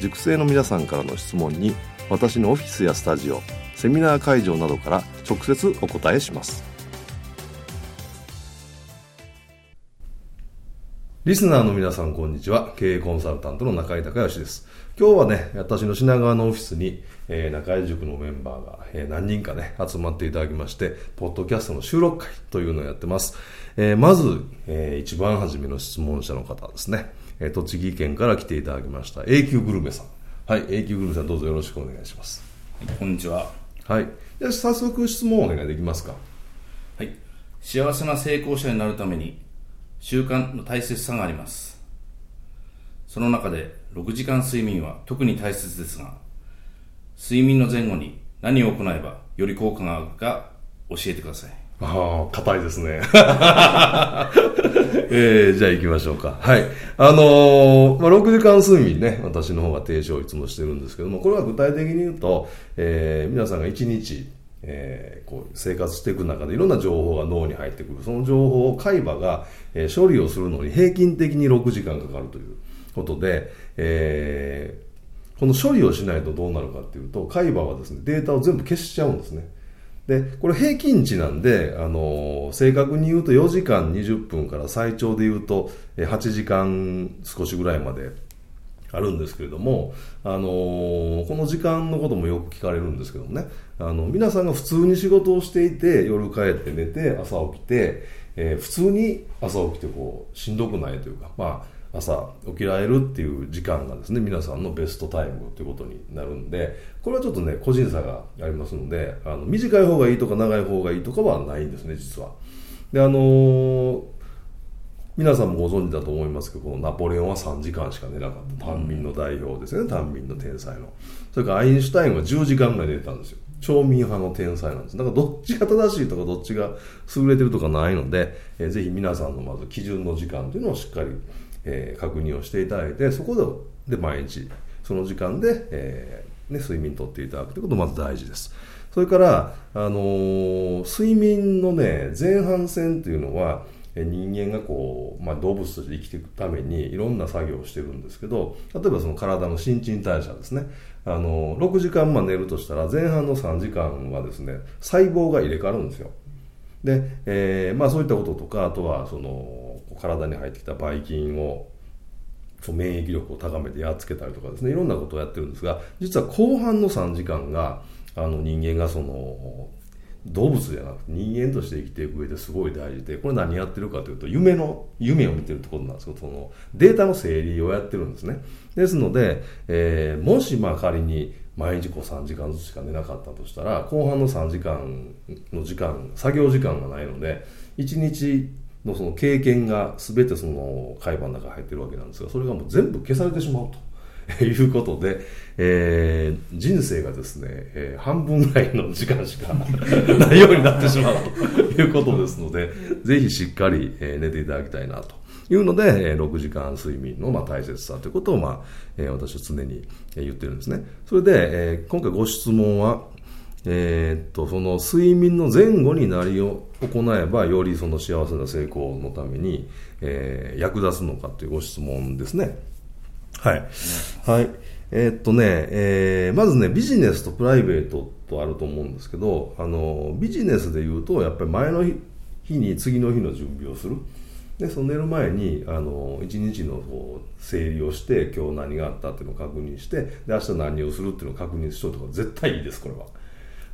塾生の皆さんからの質問に私のオフィスやスタジオセミナー会場などから直接お答えします。リスナーの皆さんこんにちは。経営コンサルタントの中井隆義です。今日はね私の品川のオフィスに、えー、中井塾のメンバーが、えー、何人かね集まっていただきましてポッドキャストの収録会というのをやってます、えー、まず、えー、一番初めの質問者の方ですね。え栃木県から来ていただきました永久グルメさん。はい永久グルメさんどうぞよろしくお願いします、はい、こんにちは。はい。じゃ早速質問をお願いできますか？はい。幸せな成功者になるために習慣の大切さがあります。その中で6時間睡眠は特に大切ですが睡眠の前後に何を行えばより効果があるか教えてくださいああ、硬いですね。えー、じゃあ行きましょうか。はい。あのー、まあ、6時間睡眠ね、私の方が提唱をいつもしてるんですけども、これは具体的に言うと、えー、皆さんが1日、えー、こう生活していく中でいろんな情報が脳に入ってくる。その情報を海馬が、えー、処理をするのに平均的に6時間かかるということで、えー、この処理をしないとどうなるかっていうと、海馬はですね、データを全部消しちゃうんですね。で、これ平均値なんで、あの、正確に言うと4時間20分から最長で言うと8時間少しぐらいまであるんですけれども、あのこの時間のこともよく聞かれるんですけどもね、あの、皆さんが普通に仕事をしていて、夜帰って寝て、朝起きて、えー、普通に朝起きてこう、しんどくないというか、まあ、朝起きられるっていう時間がですね皆さんのベストタイムということになるんでこれはちょっとね個人差がありますのであの短い方がいいとか長い方がいいとかはないんですね実は。であのー、皆さんもご存知だと思いますけどこのナポレオンは3時間しか寝なかった。単民の代表ですね単民の天才の。それからアインシュタインは10時間ぐらい寝てたんですよ。町民派の天才なんです。だからどっちが正しいとかどっちが優れてるとかないので、えー、ぜひ皆さんのまず基準の時間というのをしっかりえ、確認をしていただいてそこで毎日その時間で、えーね、睡眠とっていただくということがまず大事です。それから、あのー、睡眠のね、前半戦というのは、人間がこう、まあ、動物として生きていくためにいろんな作業をしてるんですけど、例えばその体の新陳代謝ですね。あの、6時間ま寝るとしたら前半の3時間はですね、細胞が入れ替わるんですよ。で、えー、まあそういったこととか、あとはその体に入ってきたばい菌を免疫力を高めてやっつけたりとかですねいろんなことをやってるんですが実は後半の3時間があの人間がその動物じゃなくて人間として生きていく上ですごい大事でこれ何やってるかというと夢の夢を見てるってことなんですけどそのデータの整理をやってるんですね。ですので、えー、もしまあ仮に毎日こう3時間ずつしか寝なかったとしたら後半の3時間の時間作業時間がないので1日のその経験が全てその海馬の中に入ってるわけなんですがそれがもう全部消されてしまうと。いうことで、えー、人生がですね、えー、半分ぐらいの時間しかないようになってしまうということですので、ぜひしっかり、え、寝ていただきたいなというので、えー、6時間睡眠のまあ大切さということを、まあえー、私は常に言ってるんですね。それで、えー、今回ご質問は、えー、っと、その睡眠の前後になりを行えば、よりその幸せな成功のために、えー、役立つのかというご質問ですね。はい。はい。えー、っとね、えー、まずね、ビジネスとプライベートとあると思うんですけど、あの、ビジネスで言うと、やっぱり前の日に次の日の準備をする。でその寝る前にあの一日のこう整理をして今日何があったっていうのを確認してで明日何をするっていうのを確認しといた方が絶対いいですこれは。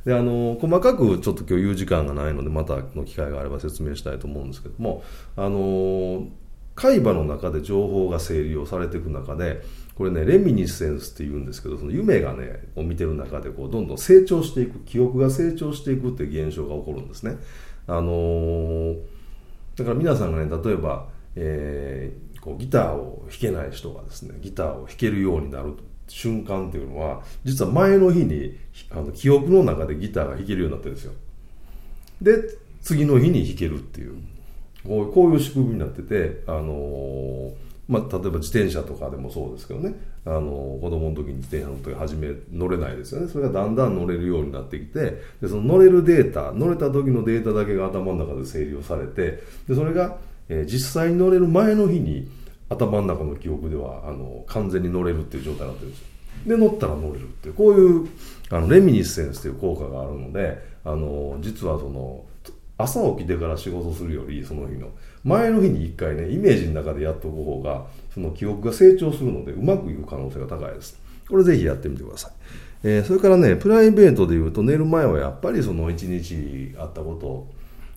であの細かくちょっと今日言う時間がないのでまたの機会があれば説明したいと思うんですけどもあの海馬の中で情報が整理をされていく中でこれねレミニセンスっていうんですけどその夢がねを見てる中でこうどんどん成長していく記憶が成長していくっていう現象が起こるんですね。あのだから皆さんがね例えば、えー、こうギターを弾けない人がですねギターを弾けるようになると瞬間っていうのは実は前の日にあの記憶の中でギターが弾けるようになってるんですよ。で次の日に弾けるっていう。こうこういう仕組みになっててあのーまあ、例えば自転車とかでもそうですけどね。あの子供の時に自転車の時初め乗れないですよね。それがだんだん乗れるようになってきてでその乗れるデータ乗れた時のデータだけが頭の中で整理をされてでそれが、え、実際に乗れる前の日に頭の中の記憶ではあの完全に乗れるっていう状態になってるんですよ。で乗ったら乗れるっていうこういうあのレミニッセンスという効果があるのであの実はその朝起きてから仕事するよりその日の前の日に1回ねイメージの中でやっておく方がその記憶が成長するのでうまくいく可能性が高いです。これぜひやってみてください、えー、それからねプライベートでいうと寝る前はやっぱりその一日あったこ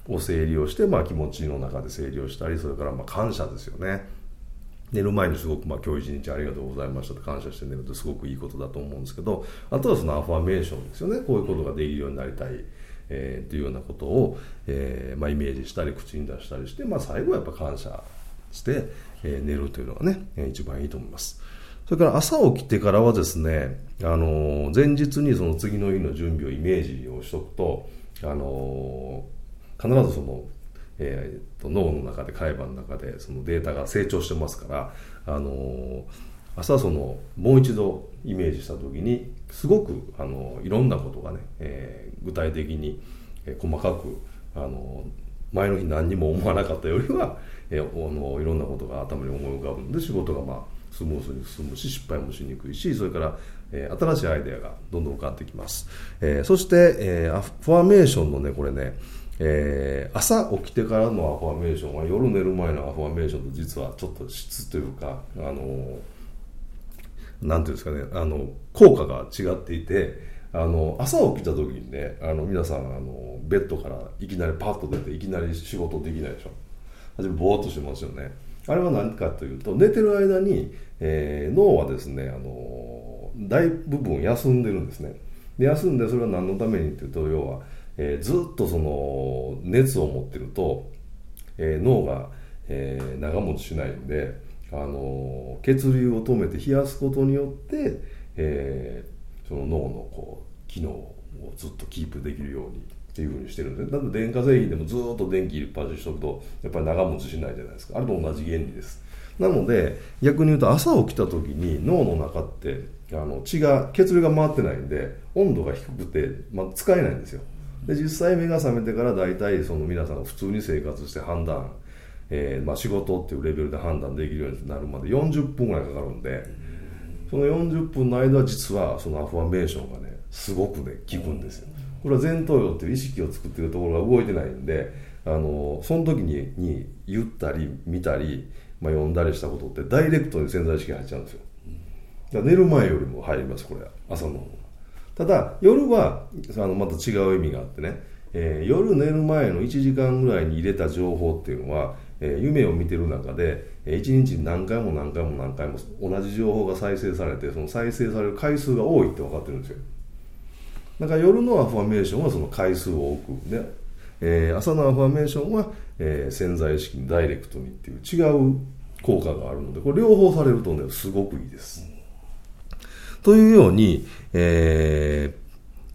とを整理をして、まあ、気持ちの中で整理をしたりそれからま感謝ですよね。寝る前にすごく、まあ、今日一日ありがとうございましたと感謝して寝るってすごくいいことだと思うんですけどあとはそのアファメーションですよねこういうことができるようになりたいえー、っていうようなことを、えーまあ、イメージしたり口に出したりして、まあ、最後はやっぱ感謝して、えー、寝るというのがね、えー、一番いいと思います。それから朝起きてからはですね、あの前日にその次の日の準備をイメージをしとくと、あの必ずその、えーと、脳の中で海馬の中でそのデータが成長してますから、あの朝そのもう一度イメージした時にすごくあのいろんなことがね、えー、具体的に、え、細かくあの前の日何にも思わなかったよりは、えー、あのいろんなことが頭に思い浮かぶんで仕事がまあスムーズに進むし失敗もしにくいしそれから、えー、新しいアイデアがどんどん浮かんできます、えー、そして、えー、フォーメーションのねこれねえー、朝起きてからのアファメーションは夜寝る前のアファメーションと実はちょっと質というか、あのーていうんですかね、あの、効果が違っていて、あの、朝起きた時にね、あの、皆さん、あの、ベッドからいきなりパッと出て、いきなり仕事できないでしょ。初めぼーっとしますよね。あれは何かというと、寝てる間に、えー、脳はですね、あの、大部分休んでるんですね。で、休んで、それは何のためにっていうと、要は、えー、ずっとその、熱を持ってると、えー、脳が、えー、長持ちしないんで、あの血流を止めて冷やすことによって、え、その脳のこう機能をずっとキープできるようにっていうふうにしてるんでだって電化製品でもずっと電気入れっぱなしにしとくとやっぱり長持ちしないじゃないですか。あれと同じ原理です。なので逆に言うと朝起きた時に脳の中ってあの血が血流が回ってないんで温度が低くて、まあ、使えないんですよ。で実際目が覚めてから大体その皆さんが普通に生活して判断えーまあ、仕事っていうレベルで判断できるようになるまで40分ぐらいかかるんでその40分の間は実はそのアファメーションがねすごくね効くんですよ。これは前頭葉っていう意識を作ってるところが動いてないんであのその時にに言ったり見たり、まあ、読んだりしたことってダイレクトに潜在意識が入っちゃうんですよ。だから寝る前よりも入りますこれ朝のただ夜はあのまた違う意味があってね、えー、夜寝る前の1時間ぐらいに入れた情報っていうのはえ夢を見てる中で、え1日に何回も何回も何回も同じ情報が再生されてその再生される回数が多いって分かってるんですよ。だから夜のアファメーションはその回数を多くで、えー、朝のアファメーションは、えー、潜在意識にダイレクトにっていう違う効果があるのでこれ両方されるとねすごくいいです、というように、え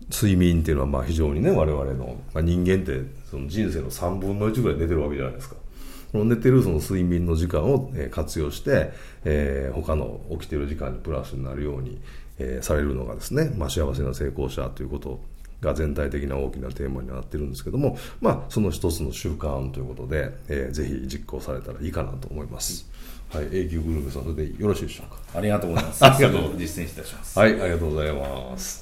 ー、睡眠っていうのはまあ非常にね我々の、まあ、人間ってその人生の3分の1ぐらい寝てるわけじゃないですか寝てるその睡眠の時間を活用して、えー、他の起きてる時間にプラスになるように、えー、されるのがですね、まあ、幸せな成功者ということが全体的な大きなテーマになってるんですけども、まあ、その一つの習慣ということで、えー、ぜひ実行されたらいいかなと思います。はい、永久グループさんでよろしいでしょうか？ありがとうございます。ありがとう。実践いたします。はい、ありがとうございます。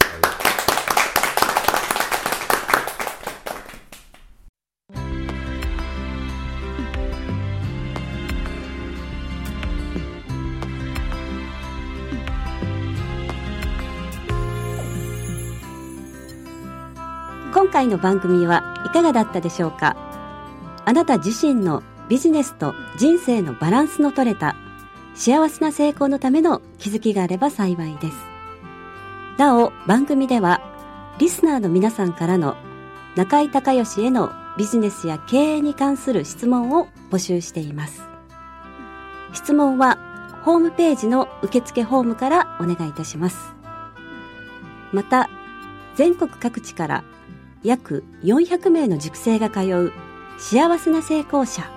今回の番組はいかがだったでしょうか？あなた自身のビジネスと人生のバランスの取れた幸せな成功のための気づきがあれば幸いです。なお、番組ではリスナーの皆さんからの中井隆義へのビジネスや経営に関する質問を募集しています。質問はホームページの受付ホームからお願いいたします。また、全国各地から約400名の塾生が通う幸せな成功者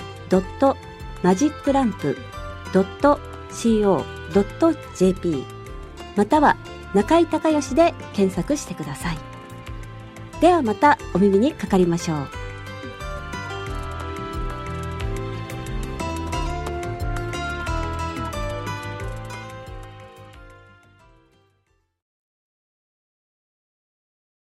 www.magiclamp.co.jp または中井隆義で検索してください。ではまたお耳にかかりましょう。